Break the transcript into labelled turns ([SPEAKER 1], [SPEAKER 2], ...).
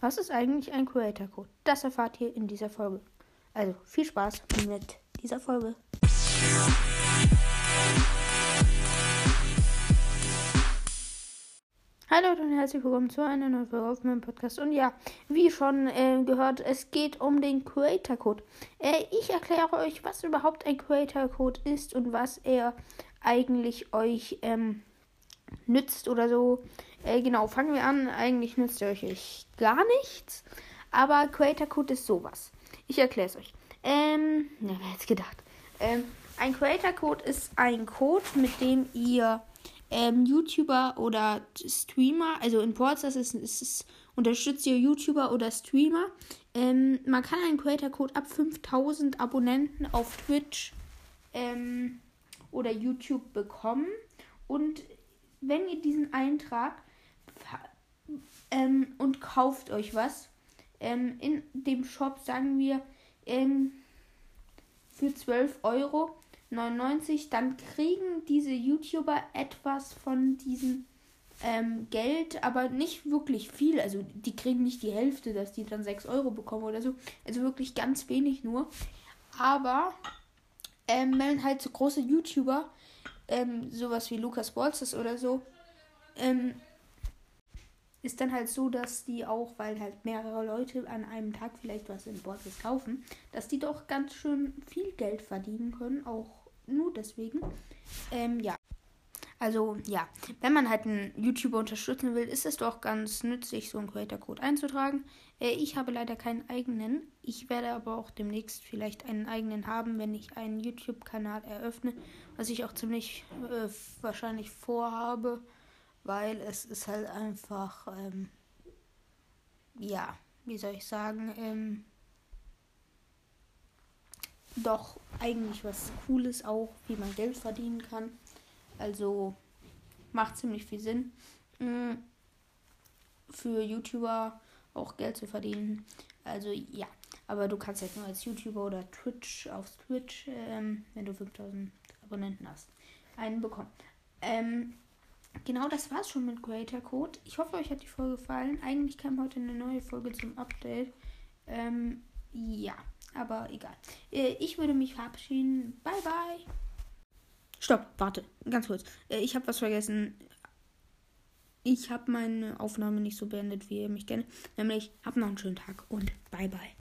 [SPEAKER 1] Was ist eigentlich ein Creator Code? Das erfahrt ihr in dieser Folge. Also viel Spaß mit dieser Folge. Hallo und herzlich willkommen zu einer neuen Folge auf meinem Podcast. Und ja, wie schon äh, gehört, es geht um den Creator Code. Äh, ich erkläre euch, was überhaupt ein Creator Code ist und was er eigentlich euch ähm, nützt oder so. Äh, genau, fangen wir an. Eigentlich nützt er euch gar nichts. Aber Creator Code ist sowas. Ich erkläre es euch. Ähm, wer hätte gedacht? Ähm, ein Creator Code ist ein Code, mit dem ihr ähm, YouTuber oder Streamer, also in Ports, ist, ist es, unterstützt ihr YouTuber oder Streamer. Ähm, man kann einen Creator Code ab 5000 Abonnenten auf Twitch ähm, oder YouTube bekommen. Und wenn ihr diesen eintragt ähm, und kauft euch was, ähm, in dem Shop sagen wir ähm, für 12 Euro 99, dann kriegen diese YouTuber etwas von diesem ähm, Geld, aber nicht wirklich viel. Also die kriegen nicht die Hälfte, dass die dann 6 Euro bekommen oder so. Also wirklich ganz wenig nur. Aber ähm, wenn halt so große YouTuber, ähm, sowas wie Lukas Bolzes oder so, ähm, ist dann halt so, dass die auch, weil halt mehrere Leute an einem Tag vielleicht was in Bordes kaufen, dass die doch ganz schön viel Geld verdienen können, auch nur deswegen. Ähm, ja. Also ja, wenn man halt einen YouTuber unterstützen will, ist es doch ganz nützlich, so einen Creator-Code einzutragen. Äh, ich habe leider keinen eigenen. Ich werde aber auch demnächst vielleicht einen eigenen haben, wenn ich einen YouTube-Kanal eröffne, was ich auch ziemlich äh, wahrscheinlich vorhabe weil es ist halt einfach, ähm, ja, wie soll ich sagen, ähm, doch eigentlich was Cooles auch, wie man Geld verdienen kann. Also macht ziemlich viel Sinn mm, für YouTuber auch Geld zu verdienen. Also ja, aber du kannst halt nur als YouTuber oder Twitch auf Twitch, ähm, wenn du 5000 Abonnenten hast, einen bekommen. Ähm, Genau, das war's schon mit Creator Code. Ich hoffe, euch hat die Folge gefallen. Eigentlich kam heute eine neue Folge zum Update. Ähm, ja, aber egal. Äh, ich würde mich verabschieden. Bye, bye. Stopp, warte, ganz kurz. Äh, ich habe was vergessen. Ich habe meine Aufnahme nicht so beendet, wie ihr mich kennt. Nämlich, habt noch einen schönen Tag und bye, bye.